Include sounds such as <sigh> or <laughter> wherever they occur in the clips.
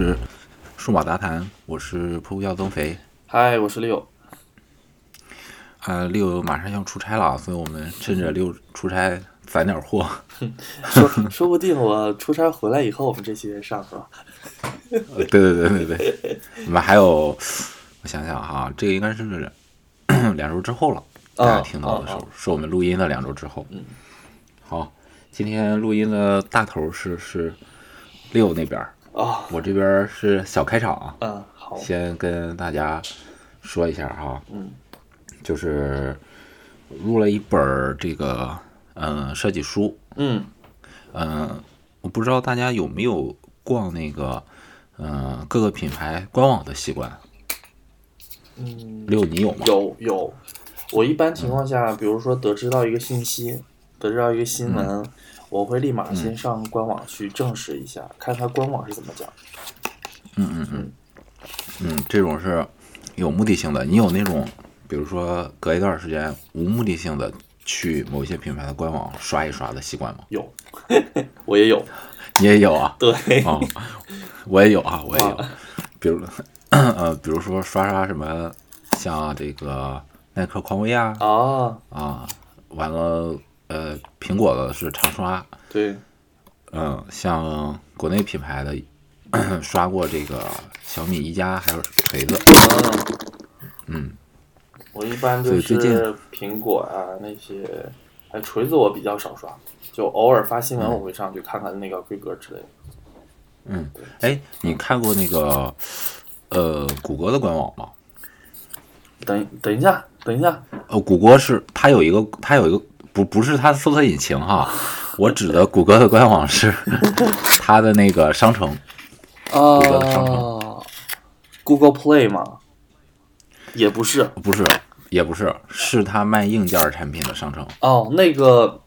是数码杂谈，我是噗噗要增肥。嗨，我是六。啊，六马上要出差了，所以我们趁着六出差攒点货。<laughs> 说说不定我出差回来以后，我们这期上是吧？对对对对对，我们还有，我想想哈，这个应该是两周之后了，大家听到的时候，是我们录音的两周之后。嗯，好，今天录音的大头是是六那边啊，我这边是小开场啊。嗯，好，先跟大家说一下哈，嗯，就是录了一本这个嗯设计书，嗯。嗯，我不知道大家有没有逛那个嗯各个品牌官网的习惯。嗯，六，你有吗？有有，我一般情况下，比如说得知到一个信息，得知到一个新闻，我会立马先上官网去证实一下，看他官网是怎么讲。嗯嗯嗯，嗯，这种是有目的性的。你有那种，比如说隔一段时间无目的性的去某些品牌的官网刷一刷的习惯吗？有，<laughs> 我也有。你也有啊？<laughs> 对。哦，我也有啊，我也有。比如，<clears throat> 呃，比如说刷刷什么，像这个耐克匡威啊。啊。啊，完了，呃，苹果的是常刷。对。嗯，像国内品牌的。<clears throat> 刷过这个小米一加，还有锤子。嗯，我一般就是苹果啊那些，哎，锤子我比较少刷，就偶尔发新闻我会上去看看那个规格之类的。嗯，哎，你看过那个呃谷歌的官网吗？等等一下，等一下。呃，谷歌是它有一个，它有一个不不是它的搜索引擎哈，我指的谷歌的官网是 <laughs> 它的那个商城。谷歌的商城，Google Play 吗？也不是，不是，也不是，是他卖硬件产品的商城。哦，那个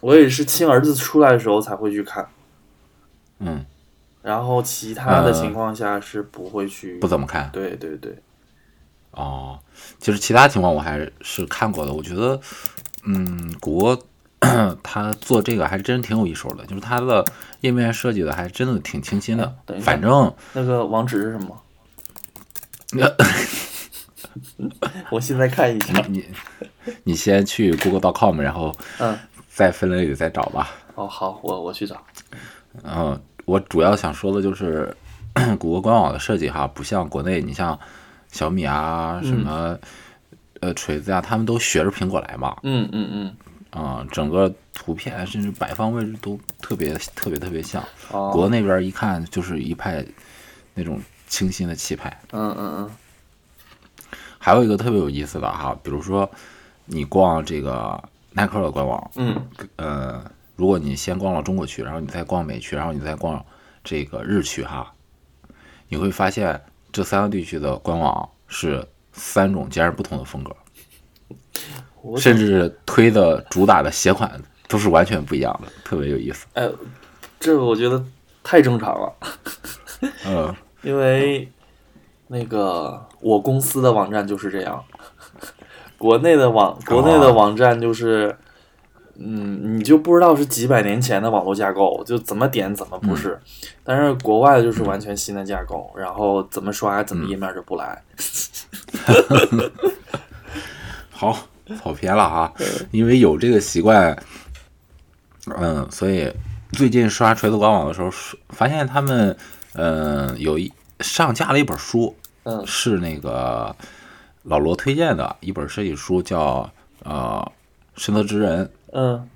我也是亲儿子出来的时候才会去看。嗯，然后其他的情况下是不会去，不怎么看。对对对。哦，其实其他情况我还是看过的。我觉得，嗯，谷歌。他做这个还真挺有一手的，就是他的页面设计的还真的挺清新的。反正那个网址是什么？<laughs> 我现在看一下。你你先去 Google.com，然后嗯，在分类里再找吧。哦，好，我我去找。嗯，我主要想说的就是 <clears throat> 谷歌官网的设计哈，不像国内，你像小米啊什么呃锤子啊，他们都学着苹果来嘛。嗯嗯嗯。啊，整个图片甚至摆放位置都特别特别特别像，哦国那边一看就是一派那种清新的气派。嗯嗯嗯。还有一个特别有意思的哈，比如说你逛这个耐克的官网，嗯，呃，如果你先逛了中国区，然后你再逛美区，然后你再逛这个日区哈，你会发现这三个地区的官网是三种截然不同的风格。甚至推的主打的鞋款都是完全不一样的，特别有意思。哎，这个我觉得太正常了。嗯，<laughs> 因为那个我公司的网站就是这样，国内的网国内的网站就是，嗯，你就不知道是几百年前的网络架构，就怎么点怎么不是。但是国外的就是完全新的架构，然后怎么刷怎么页面就不来。<laughs> 好。跑偏了啊，因为有这个习惯，嗯，所以最近刷锤子官网的时候，发现他们，嗯，有一上架了一本书，嗯，是那个老罗推荐的一本设计书，叫呃《深泽之人》，嗯，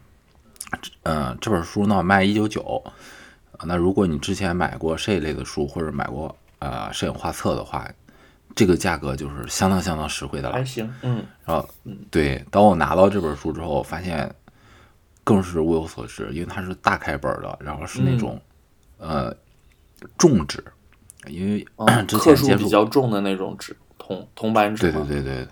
嗯，这本书呢卖一九九，那如果你之前买过这一类的书，或者买过呃摄影画册的话。这个价格就是相当相当实惠的了，还行，嗯，然后，对，当我拿到这本书之后，发现更是物有所值，因为它是大开本的，然后是那种呃重纸，因为 <clears throat> 之前接触比较重的那种纸，铜铜版纸，对对对对，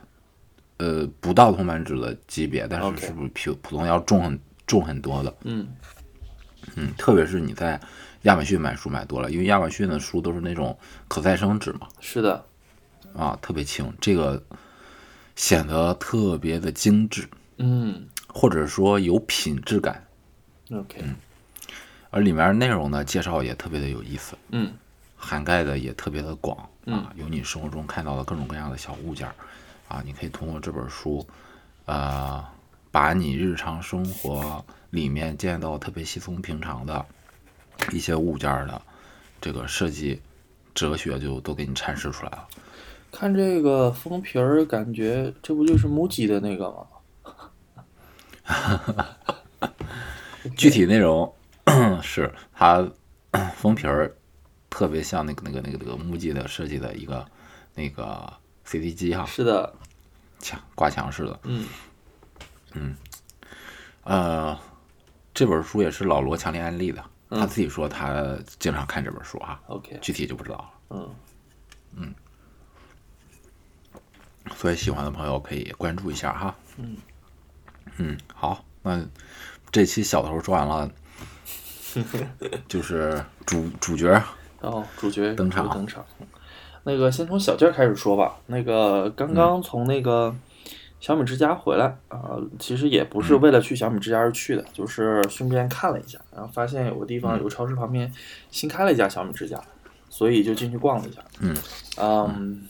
呃，不到铜板纸的级别，但是是不是普普通要重很重很多的，嗯。嗯，特别是你在亚马逊买书买多了，因为亚马逊的书都是那种可再生纸嘛，是的。啊，特别轻，这个显得特别的精致，嗯，或者说有品质感，OK，嗯，而里面内容呢，介绍也特别的有意思，嗯，涵盖的也特别的广嗯。啊，有你生活中看到的各种各样的小物件儿啊，你可以通过这本书，呃，把你日常生活里面见到特别稀松平常的一些物件儿的这个设计哲学就都给你阐释出来了。看这个封皮儿，感觉这不就是 MUJI 的那个吗？<laughs> 具体内容是它封皮儿特别像那个那个那个那个木 i 的设计的一个那个 CD 机哈，是的，墙挂墙式的。嗯嗯呃，这本书也是老罗强烈安利的，嗯他自己说他经常看这本书哈，，OK，具体就不知道了。嗯嗯，所以喜欢的朋友可以关注一下哈。嗯嗯，好，那这期小头说完了，<laughs> 就是主主角哦主角登场登场。那个先从小件儿开始说吧。那个刚刚从那个小米之家回来啊、其实也不是为了去小米之家而去的，就是顺便看了一下，然后发现有个地方有个超市旁边新开了一家小米之家，所以就进去逛了一下。嗯嗯，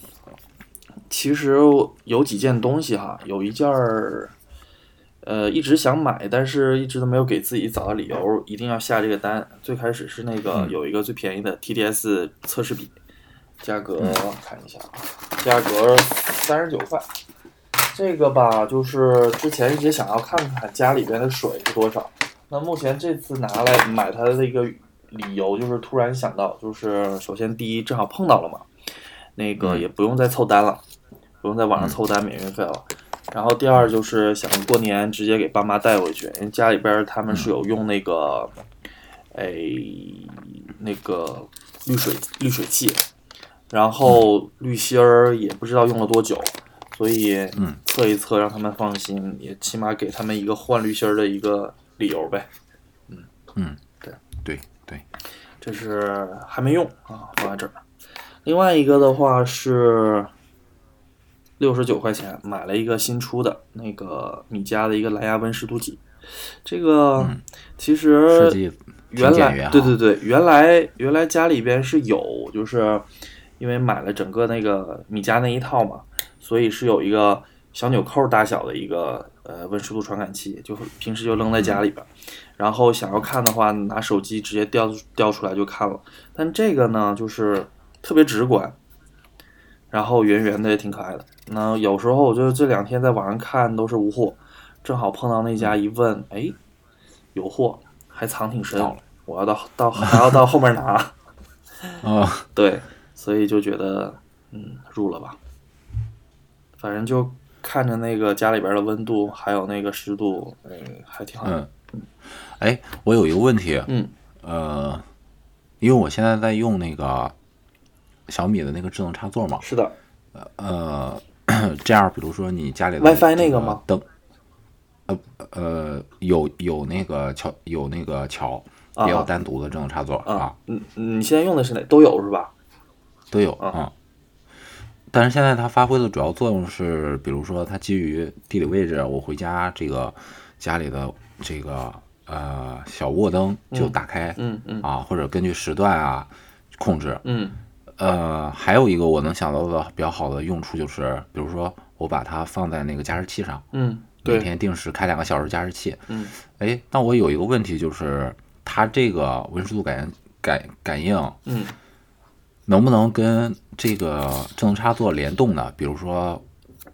其实有几件东西哈，有一件儿。呃，一直想买，但是一直都没有给自己找到理由，一定要下这个单。最开始是那个有一个最便宜的 TDS 测试笔，价格看一下啊，价格三十九块。这个吧，就是之前一直想要看看家里边的水是多少。那目前这次拿来买它的一个理由，就是突然想到，就是首先第一正好碰到了嘛，那个也不用再凑单了，不用在网上凑单免运费了。然后第二就是想过年直接给爸妈带回去，因为家里边他们是有用那个，哎，那个滤水滤水器，然后滤芯儿也不知道用了多久，所以嗯。测一测让他们放心，也起码给他们一个换滤芯儿的一个理由呗。嗯嗯对对对，这是还没用啊，放在这儿。另外一个的话是六十九块钱买了一个新出的那个米家的一个蓝牙温湿度计，这个其实原来对对对，原来原来家里边是有，就是因为买了整个那个米家那一套嘛，所以是有一个小纽扣大小的一个呃温湿度传感器，就平时就扔在家里边，然后想要看的话，拿手机直接调调出来就看了。但这个呢，就是特别直观，然后圆圆的也挺可爱的。那有时候我就这两天在网上看都是无货，正好碰到那家一问，哎，有货，还藏挺深，我要到到还要到后面拿。啊、对，<laughs> 所以就觉得嗯入了吧，反正就看着那个家里边的温度还有那个湿度，嗯，还挺好。嗯，哎，我有一个问题，嗯呃，因为我现在在用那个小米的那个智能插座嘛，是的，呃，<coughs> 这样，比如说你家里的 WiFi 那个吗？灯，呃呃，有有那个桥，有那个桥，啊也有单独的智能插座啊，嗯，你现在用的是哪？都有是吧？都有啊啊。但是现在它发挥的主要作用是，比如说它基于地理位置，我回家这个家里的这个呃小卧灯就打开、嗯嗯啊，或者根据时段啊控制。嗯呃，还有一个我能想到的比较好的用处就是，比如说我把它放在那个加湿器上，嗯，每，天定时开两个小时加湿器。嗯哎，那我有一个问题就是，它这个温湿度感感感应嗯能不能跟这个智能插座联动呢？比如说，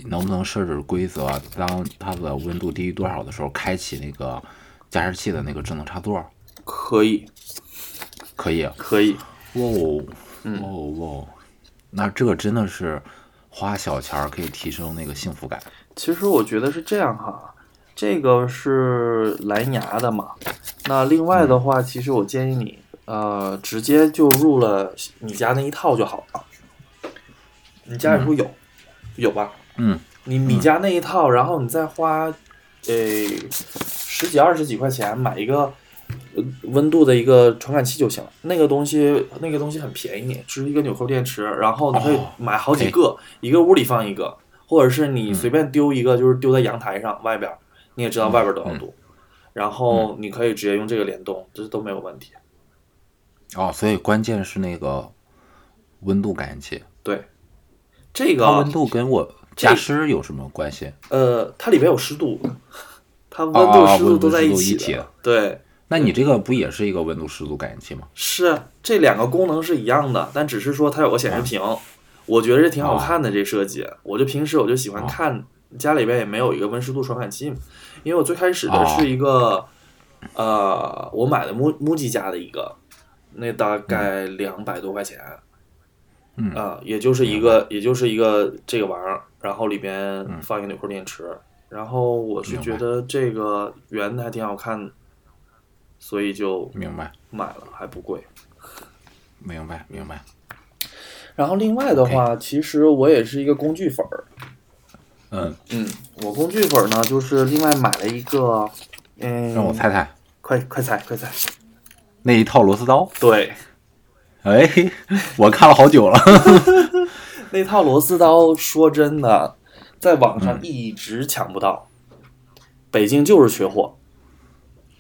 能不能设置规则，当它的温度低于多少的时候，开启那个加湿器的那个智能插座？可以可以。可以，哇哦，哇哦哇哦，那这个真的是花小钱儿可以提升那个幸福感。其实我觉得是这样哈，这个是蓝牙的嘛。那另外的话，其实我建议你，呃，直接就入了你家那一套就好了。你家里不有、有吧？嗯，你你家那一套，然后你再花，呃，十几二十几块钱买一个。呃温度的一个传感器就行了，那个东西那个东西很便宜，只是一个纽扣电池，然后你可以哦买好几个，一个屋里放一个，或者是嗯你随便丢一个，就是丢在阳台上外边儿，你也知道外边儿多嗯少度，然后你可以直接用这个联动，这都没有问题。哦，所以关键是那个温度感应器，对，这个温度跟我加湿有什么关系？呃，它里边有湿度，它温哦度湿度都在一起。对，那你这个不也是一个温度湿度感应器吗？是这两个功能是一样的，但只是说它有个显示屏，我觉得这挺好看的这设计。我就平时我就喜欢看，家里边也没有一个温湿度传感器嘛，因为我最开始的是一个，呃，我买的木木吉家的一个，那大概两百多块钱，嗯啊、也就是一个也就是一个这个玩意儿，然后里边放一个纽扣电池，然后我是觉得这个圆的还挺好看，所以就明白，买了，还不贵。明白，明白。然后另外的话其实我也是一个工具粉儿。嗯，嗯，我工具粉儿呢，就是另外买了一个，嗯，让我猜猜，快快猜快猜，那一套螺丝刀，对，哎，我看了好久了。<laughs> 那套螺丝刀，说真的，在网上嗯一直抢不到，北京就是缺货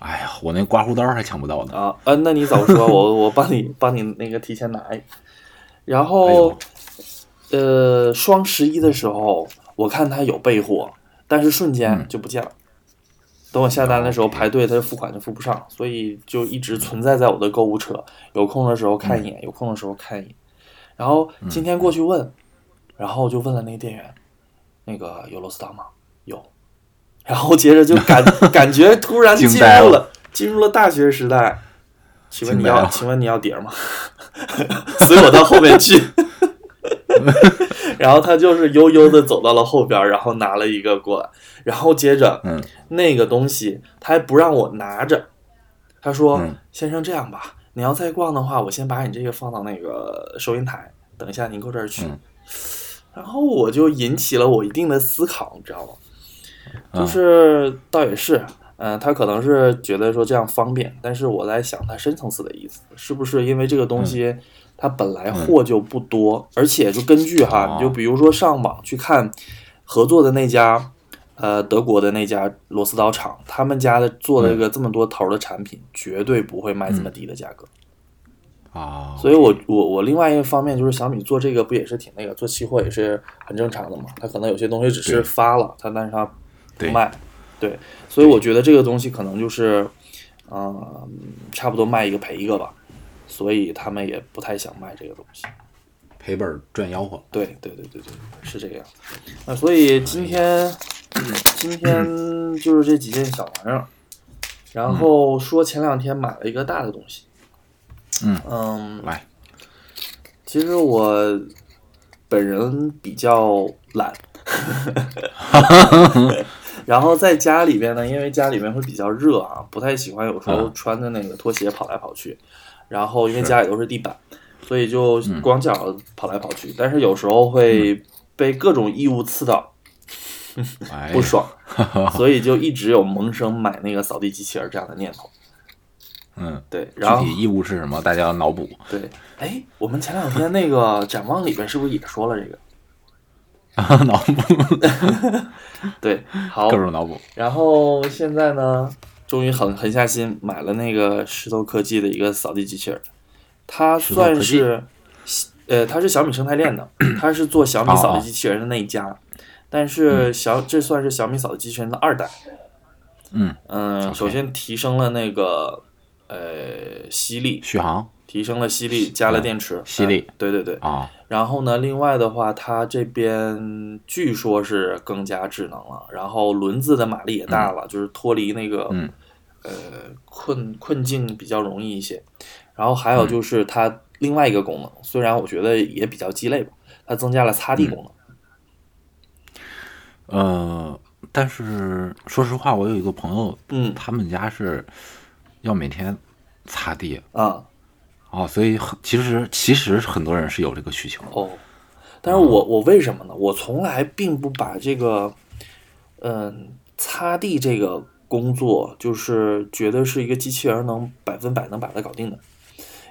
哎呀，我那刮胡刀还抢不到呢。啊。嗯、那你早说，我我帮你帮你那个提前拿。然哎后呦，呃，双十一的时候，我看他有备货，但是瞬间嗯就不见了。等我下单的时候排队，他就付款就付不上，所以就一直存在在我的购物车。有空的时候看一眼，有空的时候看一眼。然后今天过去问，然后就问了那个店员，那个有螺丝刀吗？有。然后接着就感 <laughs> 感觉突然进入了进入了大学时代。请问你要请问你要碟吗？所以我到后面去。<laughs> 然后他就是悠悠的走到了后边，然后拿了一个过来，然后接着，嗯，那个东西他还不让我拿着，他说：“嗯先生，这样吧，你要再逛的话，我先把你这个放到那个收银台，等一下您过这儿去。嗯。然后我就引起了我一定的思考，你知道吗？嗯就是倒也是，嗯、他可能是觉得说这样方便，但是我在想他深层次的意思，是不是因为这个东西它本来货就不多，而且就根据哈，哦你就比如说上网去看合作的那家，呃，德国的那家螺丝刀厂，他们家的做了一个这么多头的产品，绝对不会卖这么低的价格。啊，所以我我我另外一个方面就是小米做这个不也是挺那个，做期货也是很正常的嘛。它可能有些东西只是发了，它但是它不卖，对，所以我觉得这个东西可能就是，嗯、差不多卖一个赔一个吧。所以他们也不太想卖这个东西。赔本儿赚吆喝。对对对对对，是这个样子。那所以今天今天就是这几件小玩意儿，然后说前两天买了一个大的东西。嗯嗯，来，其实我本人比较懒，<laughs> 然后在家里边呢，因为家里面会比较热啊，不太喜欢有时候嗯穿着那个拖鞋跑来跑去。然后因为家里都是地板，所以就嗯光脚跑来跑去。但是有时候会被各种异物刺到，哎，不爽，<laughs> 所以就一直有萌生买那个扫地机器人这样的念头。嗯，对，然后体义务是什么？大家要脑补。对，哎，我们前两天那个展望里边是不是也说了这个？啊 <laughs> 脑补，<laughs> 对，好各，种脑补。然后现在呢，终于狠狠下心买了那个石头科技的一个扫地机器人，它算是，呃，它是小米生态链的，<coughs> 它是做小米扫地机器人的那一家，但是小这算是小米扫地机器人的二代。嗯，嗯首先提升了那个呃吸力，续航。提升了吸力，加了电池，吸力。嗯对对对。啊，然后呢，另外的话，它这边据说是更加智能了，然后轮子的马力也大了，就是脱离那个、嗯呃困困境比较容易一些。然后还有就是它另外一个功能，虽然我觉得也比较鸡肋吧，它增加了擦地功能。呃，但是说实话，我有一个朋友，嗯他们家是要每天擦地啊哦，所以很其实其实很多人是有这个需求。哦，但是我我为什么呢？我从来并不把这个嗯擦地这个工作，就是觉得是一个机器人能百分百能把它搞定的，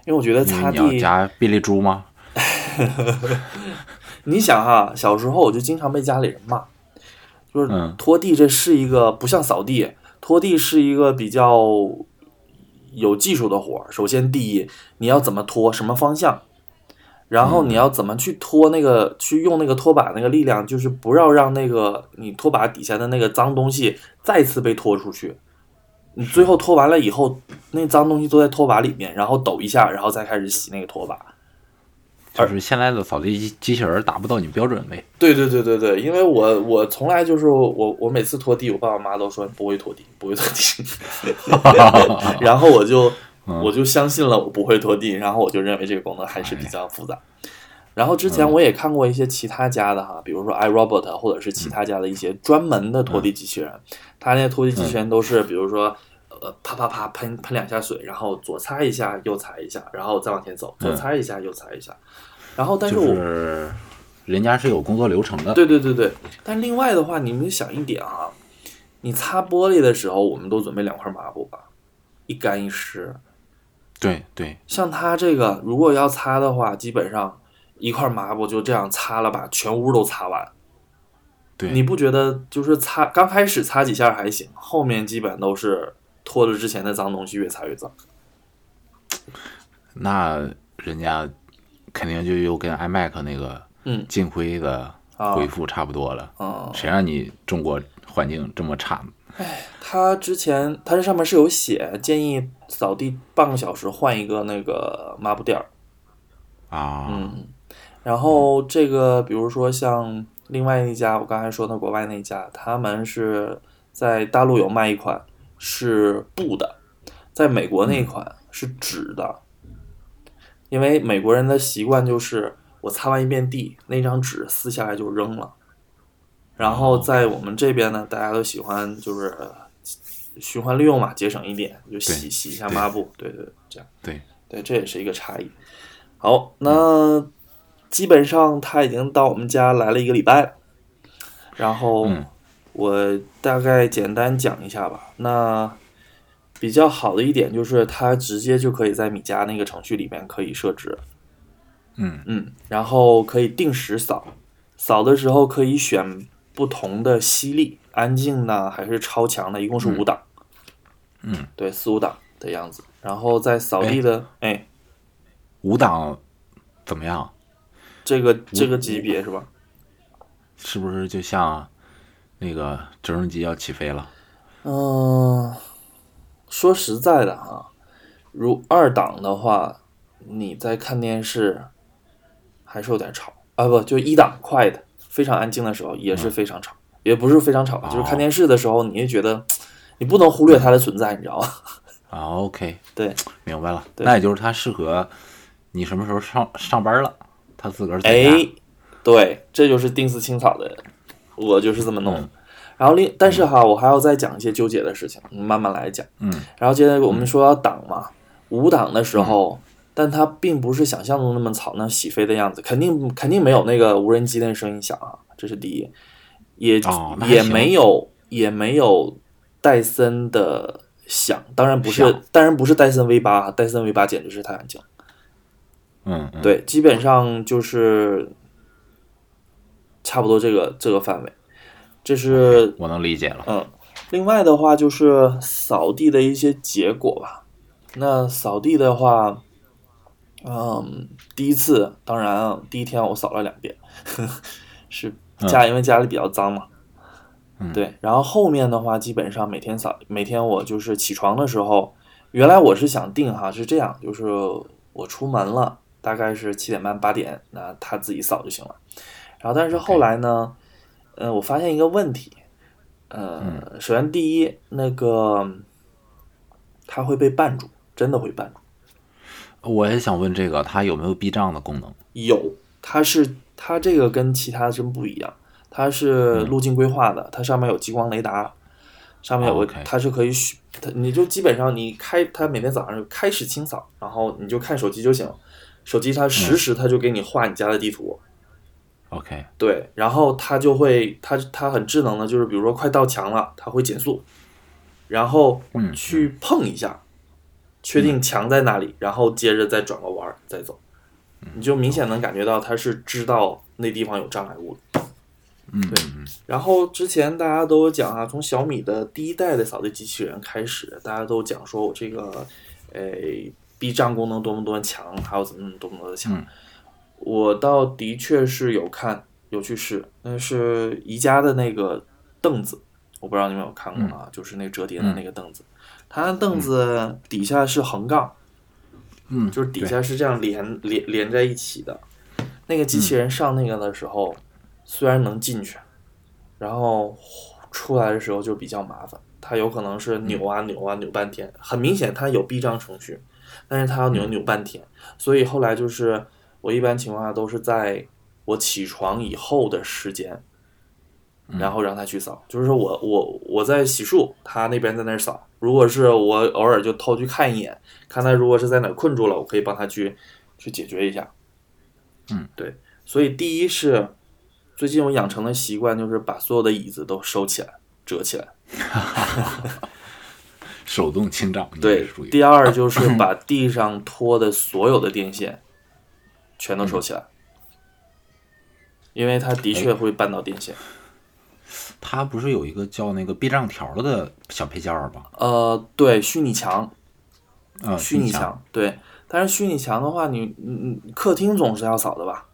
因为我觉得擦地你加便利猪吗？<laughs> 你想哈，小时候我就经常被家里人骂，就是嗯拖地这是一个不像扫地，拖地是一个比较有技术的活儿。首先，第一，你要怎么拖，什么方向，然后你要怎么去拖那个，去用那个拖把那个力量，就是不要让那个你拖把底下的那个脏东西再次被拖出去。你最后拖完了以后，那脏东西都在拖把里面，然后抖一下，然后再开始洗那个拖把。就是现在的扫地机机器人达不到你标准呗。对对对对对，因为我我从来就是我我每次拖地，我爸爸妈妈都说不会拖地，不会拖地，然后我就我就相信了我不会拖地，然后我就认为这个功能还是比较复杂。然后之前我也看过一些其他家的哈，比如说 iRobot 或者是其他家的一些专门的拖地机器人，它那些拖地机器人都是比如说呃啪啪啪喷喷两下水，然后左擦一下右擦一下，然后再往前走，左擦一下右擦一下，然后但是我。就是人家是有工作流程的。对对对对，但另外的话，你们想一点啊，你擦玻璃的时候，我们都准备两块抹布吧，一干一湿。对对，像他这个，如果要擦的话，基本上一块抹布就这样擦了吧，全屋都擦完。对你不觉得就是擦刚开始擦几下还行，后面基本都是拖着之前的脏东西越擦越脏。那人家肯定就又跟 iMac 那个嗯进灰的啊恢复差不多了。嗯，谁让你中国环境这么差呢？它之前它这上面是有写，建议扫地半个小时换一个那个抹布垫儿。啊，嗯，然后这个比如说像另外一家，我刚才说的国外那家，他们是在大陆有卖一款是布的，在美国那一款是纸的，因为美国人的习惯就是我擦完一遍地，那张纸撕下来就扔了，然后在我们这边呢，大家都喜欢就是循环利用嘛，节省一点，就洗洗一下抹布，对对，这样。对，对，这也是一个差异。好，那基本上他已经到我们家来了一个礼拜了，然后嗯我大概简单讲一下吧。那比较好的一点就是它直接就可以在米家那个程序里面可以设置，嗯嗯，然后可以定时扫，扫的时候可以选不同的吸力，安静呢还是超强的，一共是五档，嗯，对，四五档的样子。然后在扫地的，哎，五档怎么样？这个这个级别是吧？是不是就像那个直升机要起飞了？嗯，说实在的哈，如二档的话，你在看电视还是有点吵啊，不就一档快的，非常安静的时候也是非常吵，也不是非常吵，就是看电视的时候，你就觉得你不能忽略它的存在，你知道吗？<laughs> 啊，OK，<laughs> 对，明白了。对那也就是它适合你什么时候上上班了，它自个儿在家。哎，对，这就是定时清扫的，我就是这么弄然后另，但是哈，我还要再讲一些纠结的事情，慢慢来讲。嗯，然后接着我们说要档嘛，无档的时候，但它并不是想象中那么吵，那起飞的样子，肯定肯定没有那个无人机那声音响啊，这是第一，也、也没有也没有戴森的响，当然不是，当然不是戴森 V 八，戴森 V 八简直是太安静。嗯嗯，对，基本上就是差不多这个这个范围，这是我能理解了。嗯，另外的话就是扫地的一些结果吧。那扫地的话，嗯，第一次当然啊第一天我扫了两遍，呵 <laughs> 呵是家因为家里比较脏嘛。嗯对，然后后面的话基本上每天扫，每天我就是起床的时候，原来我是想定哈是这样，就是我出门了，大概是七点半八点，那他自己扫就行了。然后但是后来呢，呃，我发现一个问题，呃，首先第一，那个他会被绊住，真的会绊住。我也想问这个，它有没有避障的功能？有，它是它这个跟其他真不一样，它是路径规划的，它上面有激光雷达，上面有个、它是可以选，它你就基本上你开它每天早上就开始清扫，然后你就看手机就行了，手机它实时它就给你画你家的地图，OK，对，然后它就会它它很智能的，就是比如说快到墙了，它会减速，然后嗯。去碰一下，确定墙在哪里，然后接着再转个弯儿再走，你就明显能感觉到它是知道那地方有障碍物了。嗯对嗯然后之前大家都有讲啊，从小米的第一代的扫地机器人开始，大家都讲说我这个，呃，避障功能多么多么强，还有怎么多么多的强。嗯我倒的确是有看，有去试，那是宜家的那个凳子，我不知道你们有看过吗？就是那折叠的那个凳子，它凳子底下是横杠，嗯，就是底下是这样连连连在一起的。那个机器人上那个的时候，虽然能进去，然后出来的时候就比较麻烦，它有可能是扭啊扭啊扭半天，很明显它有避障程序，但是它要扭扭半天，所以后来就是我一般情况下都是在我起床以后的时间，然后让它去扫，就是说我我我在洗漱，它那边在那儿扫。如果是我偶尔就偷去看一眼，看他如果是在哪困住了，我可以帮他去去解决一下。嗯，对，所以第一是最近我养成的习惯，就是把所有的椅子都收起来、折起来。<laughs> 手动清障，对第二就是把地上拖的所有的电线全都收起来，因为它的确会绊到电线。它不是有一个叫那个避障条的小配件儿吗？呃，对，虚拟墙，呃，虚拟墙墙，对。但是虚拟墙的话，你你你客厅总是要扫的吧？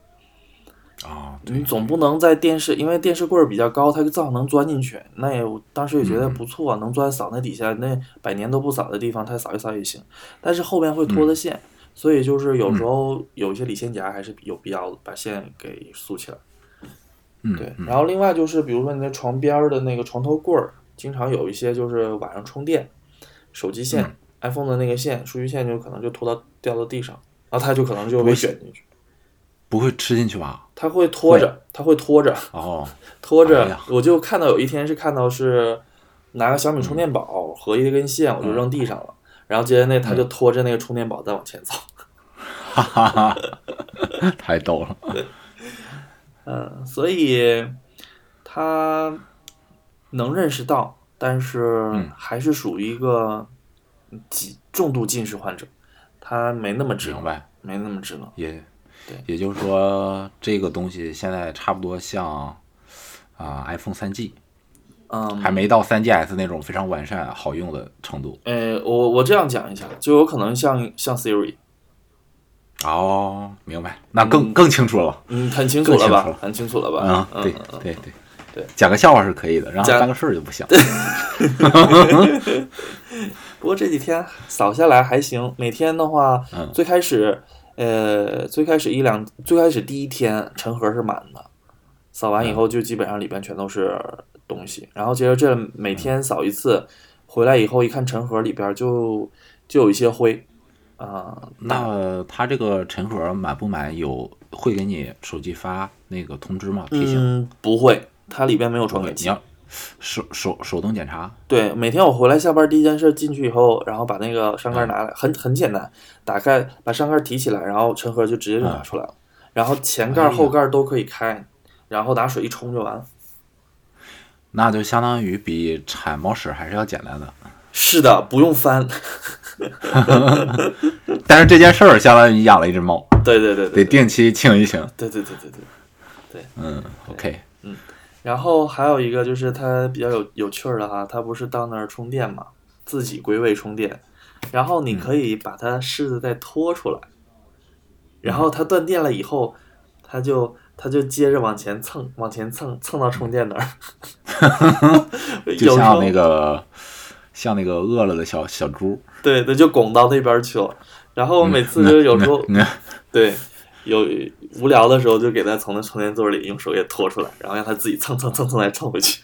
啊，你总不能在电视，因为电视柜儿比较高，它正好能钻进去。那也我当时也觉得不错，能钻扫那底下那百年都不扫的地方，它扫一扫也行。但是后边会拖的线，所以就是有时候有一些理线夹还是有必要的把线给竖起来。嗯，对，嗯然后另外就是比如说你在床边儿的那个床头柜儿，经常有一些就是晚上充电，手机线、iPhone 的那个线、数据线就可能就拖到掉到地上，然后它就可能就被卷进去，不会吃进去吧？它会拖着，它会拖着。哦，拖着，哎我就看到有一天是看到是拿个小米充电宝和一根线，我就扔地上了，然后接着那他就拖着那个充电宝再往前走。哈哈哈，太逗了。嗯，所以他能认识到，但是嗯还是属于一个极重度近视患者，他没那么智能，明白，没那么智能。也对，也就是说，这个东西现在差不多像啊、iPhone 三 G，嗯，还没到三 GS 那种非常完善好用的程度。呃，我我这样讲一下，就有可能像像 Siri，哦，明白，那更、更清楚了。嗯，很清楚了吧？很清楚了吧？啊、嗯，对对对。对。讲个笑话是可以的，然后讲。办个事儿就不行。<laughs> 不过这几天扫下来还行，每天的话，嗯。最开始，呃，最开始一两，最开始第一天尘盒是满的，扫完以后就基本上里边全都是东西，然后接着这每天扫一次，回来以后一看尘盒里边就就有一些灰，啊、那它这个尘盒买不买有会给你手机发那个通知吗？提醒？嗯，不会，它里边没有，传感器。你要手手手动检查。对，每天我回来下班第一件事进去以后，然后把那个上盖拿来，很很简单，打开把上盖提起来，然后尘盒就直接就拿出来了，然后前盖后盖都可以开，然后拿水一冲就完了。那就相当于比铲猫屎还是要简单的，是的，不用翻。<laughs> 但是这件事儿相当于你养了一只猫，<laughs> 对对对得定期清一清。对对对对对对。嗯，OK，嗯然后还有一个就是它比较有有趣儿的哈，它不是到那儿充电嘛，自己归位充电，然后你可以把它试着再拖出来，然后它断电了以后，它就它就接着往前蹭，往前蹭，蹭到充电那儿。<laughs> 就像那个像那个饿了的小小猪，对，它就拱到那边去了。然后每次就有时候、嗯嗯对有无聊的时候，就给它从那充电座里用手给拖出来，然后让它自己蹭蹭蹭蹭来蹭回去。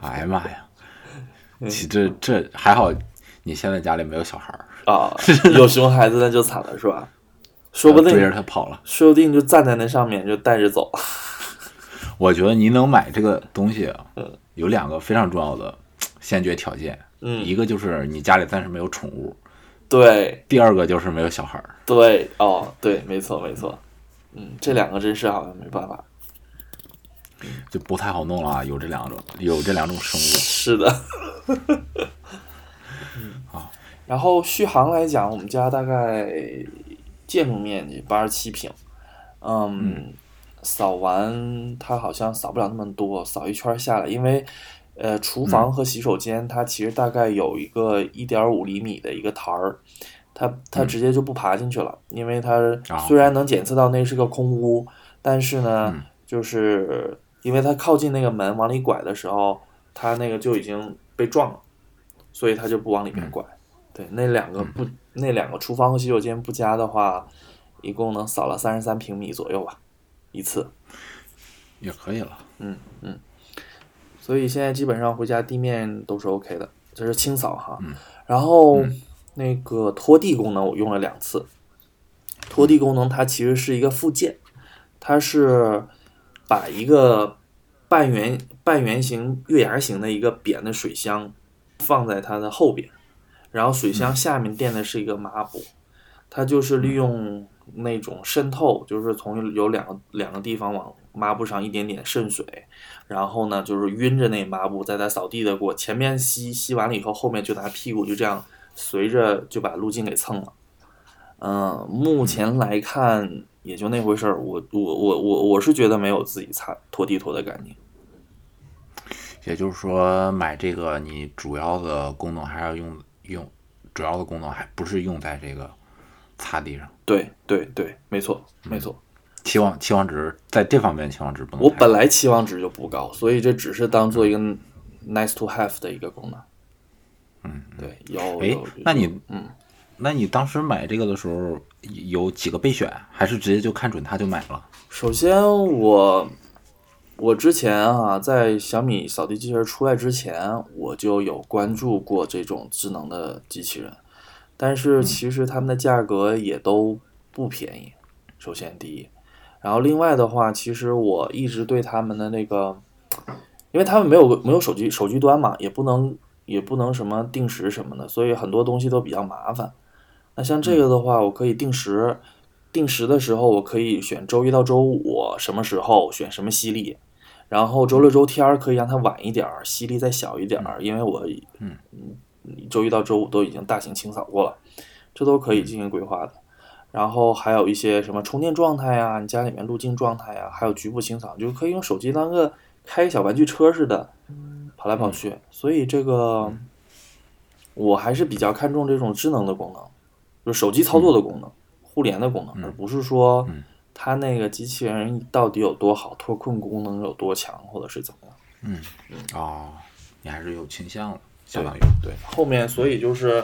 哎呀妈呀！<laughs> 这这还好，你现在家里没有小孩儿，啊，有熊孩子那就惨了，是吧？<laughs> 说不定追着他跑了。说不定就站在那上面就带着走。我觉得你能买这个东西，有两个非常重要的先决条件，嗯，一个就是你家里暂时没有宠物，对第二个就是没有小孩儿。对哦，对，没错没错。嗯，这两个真是好像没办法。就不太好弄了啊，有这两种，有这两种生物。是的。<laughs> 嗯然后续航来讲，我们家大概建筑面积八十七平，嗯，扫完它好像扫不了那么多，扫一圈下来，因为呃，厨房和洗手间它其实大概有一个一点五厘米的一个台儿，它它直接就不爬进去了，因为它啊虽然能检测到那是个空屋，但是呢，嗯。就是因为它靠近那个门往里拐的时候，它那个就已经被撞了，所以它就不往里面拐。对，那两个不，那两个厨房和洗手间不加的话，一共能扫了三十三平米左右吧，一次。也可以了。所以现在基本上回家地面都是 OK 的，这是清扫哈。然后、那个拖地功能我用了两次，拖地功能它其实是一个附件，它是把一个半圆半圆形月牙形的一个扁的水箱放在它的后边，然后水箱下面垫的是一个抹布，它就是利用那种渗透，就是从有两个两个地方往抹布上一点点渗水，然后呢就是晕着那抹布，在它扫地的过前面吸吸完了以后，后面就拿屁股就这样随着就把路径给蹭了。嗯、目前来看也就那回事儿，我我我我我是觉得没有自己擦拖地拖的干净。也就是说，买这个你主要的功能还是要用用，主要的功能还不是用在这个擦地上。对对对，没错没错。期望期望值在这方面期望值不能我本来期望值就不高，所以这只是当做一个 nice to have 的一个功能。嗯，对，有哎有，那你嗯，那你当时买这个的时候有几个备选，还是直接就看准它就买了？首先我我之前啊，在小米扫地机器人出来之前，我就有关注过这种智能的机器人，但是其实他们的价格也都不便宜。首先第一，然后另外的话，其实我一直对他们的那个，因为他们没有没有手机手机端嘛，也不能也不能什么定时什么的，所以很多东西都比较麻烦。那像这个的话，我可以定时，定时的时候我可以选周一到周五什么时候选什么吸力，然后周六周天儿可以让它晚一点儿，吸力再小一点儿，因为我嗯周一到周五都已经大型清扫过了，这都可以进行规划的。然后还有一些什么充电状态呀，你家里面路径状态呀，还有局部清扫，就可以用手机当个开小玩具车似的跑来跑去。所以这个我还是比较看重这种智能的功能，就是手机操作的功能、互联的功能，而不是说它那个机器人到底有多好，脱困功能有多强，或者是怎么样。嗯哦，你还是有倾向的，相当于对，后面所以就是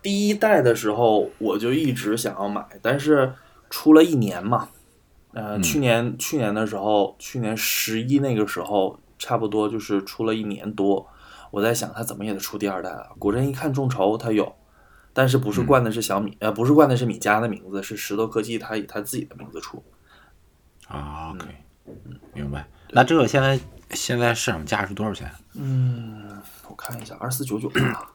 第一代的时候，我就一直想要买，但是出了一年嘛，呃，去年去年的时候，去年十一那个时候，差不多就是出了一年多，我在想它怎么也得出第二代了。果真一看众筹，它有，但是不是冠的是小米，呃，不是冠的是米家的名字，是石头科技它以它自己的名字出。啊，OK，明白。那这个现在现在市场价是多少钱？嗯我看一下，二四九九吧。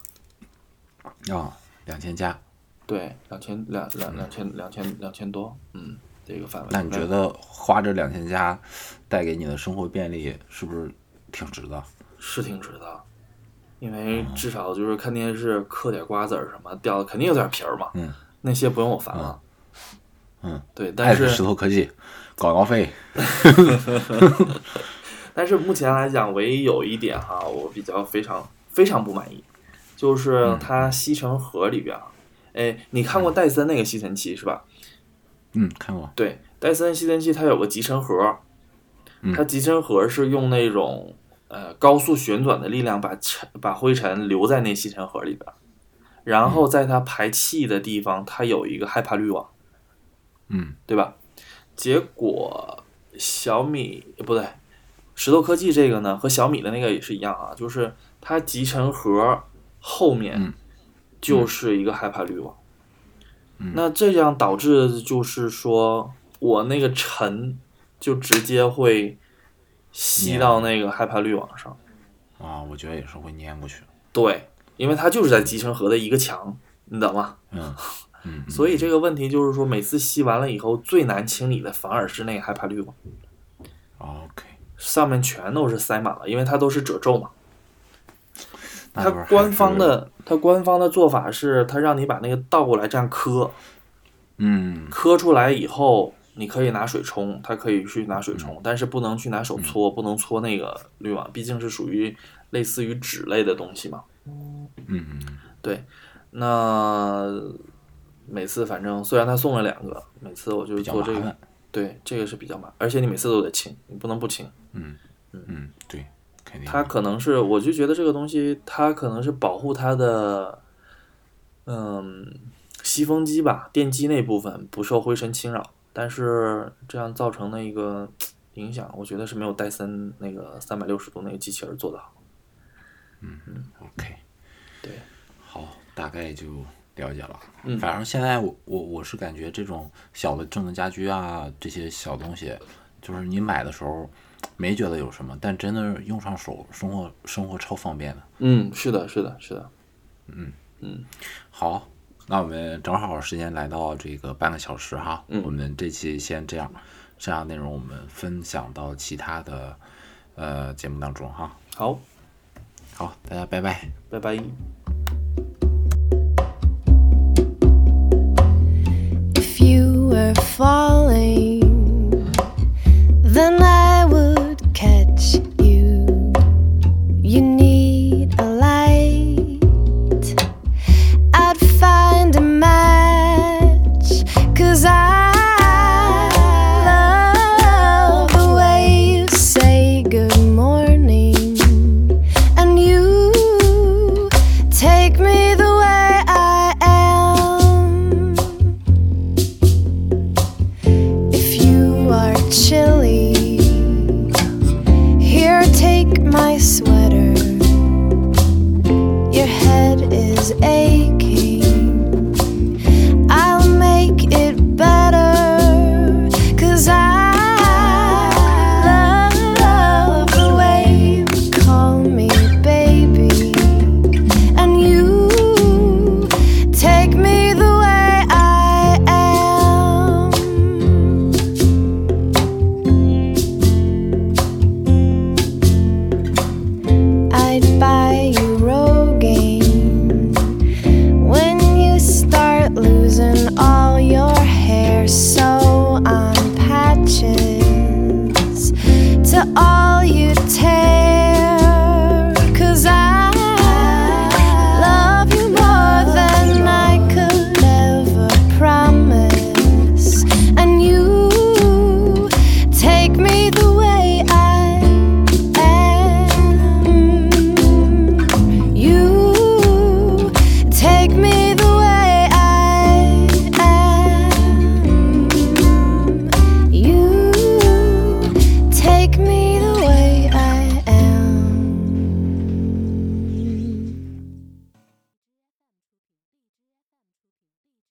啊，两千加。对，两千两两两千两千两千多，嗯，这个范围。那你觉得花这两千加带给你的生活便利是不是挺值的？是挺值的，因为至少就是看电视嗑点瓜子儿什么掉的肯定有点皮儿嘛，嗯，那些不用我烦了，嗯，对，但是是石头科技，广告费。<laughs> 但是目前来讲，唯一有一点哈，我比较非常非常不满意，就是它吸尘盒里边啊，哎，你看过戴森那个吸尘器是吧？嗯，看过。对，戴森吸尘器它有个集尘盒，它集尘盒是用那种呃高速旋转的力量把尘把灰尘留在那吸尘盒里边，然后在它排气的地方，它有一个害怕滤网，嗯，对吧？结果小米不对，石头科技这个呢和小米的那个也是一样啊，就是它集成盒后面嗯就是一个害怕滤网。那这样导致就是说我那个尘就直接会吸到那个害怕滤网上。啊，我觉得也是会粘过去。对，因为它就是在集成盒的一个墙，你懂吗？<laughs> 嗯嗯，所以这个问题就是说，每次吸完了以后，最难清理的反而是那个害怕滤网，OK，上面全都是塞满了，因为它都是褶皱嘛。它官方的它官方的做法是，它让你把那个倒过来这样磕，嗯磕出来以后，你可以拿水冲，它可以去拿水冲，但是不能去拿手搓，不能搓那个滤网，毕竟是属于类似于纸类的东西嘛。嗯嗯对，那每次反正虽然他送了两个，每次我就做这个，对，这个是比较麻烦，而且你每次都得清，你不能不清。嗯嗯，对，肯定。它可能是，我就觉得这个东西，它可能是保护它的，嗯，吸风机吧，电机那部分不受灰尘侵扰，但是这样造成的一个影响，我觉得是没有戴森那个三百六十度那个机器人做的好。嗯 OK，对，好，大概就了解了。嗯反正现在我我我是感觉这种小的智能家居啊，这些小东西，就是你买的时候没觉得有什么，但真的用上手，生活生活超方便的。嗯，是的，是的，是的。嗯嗯好，那我们正好时间来到这个半个小时哈，嗯我们这期先这样，这样内容我们分享到其他的呃节目当中哈。好，好，大家拜拜。拜拜。If you were falling, then I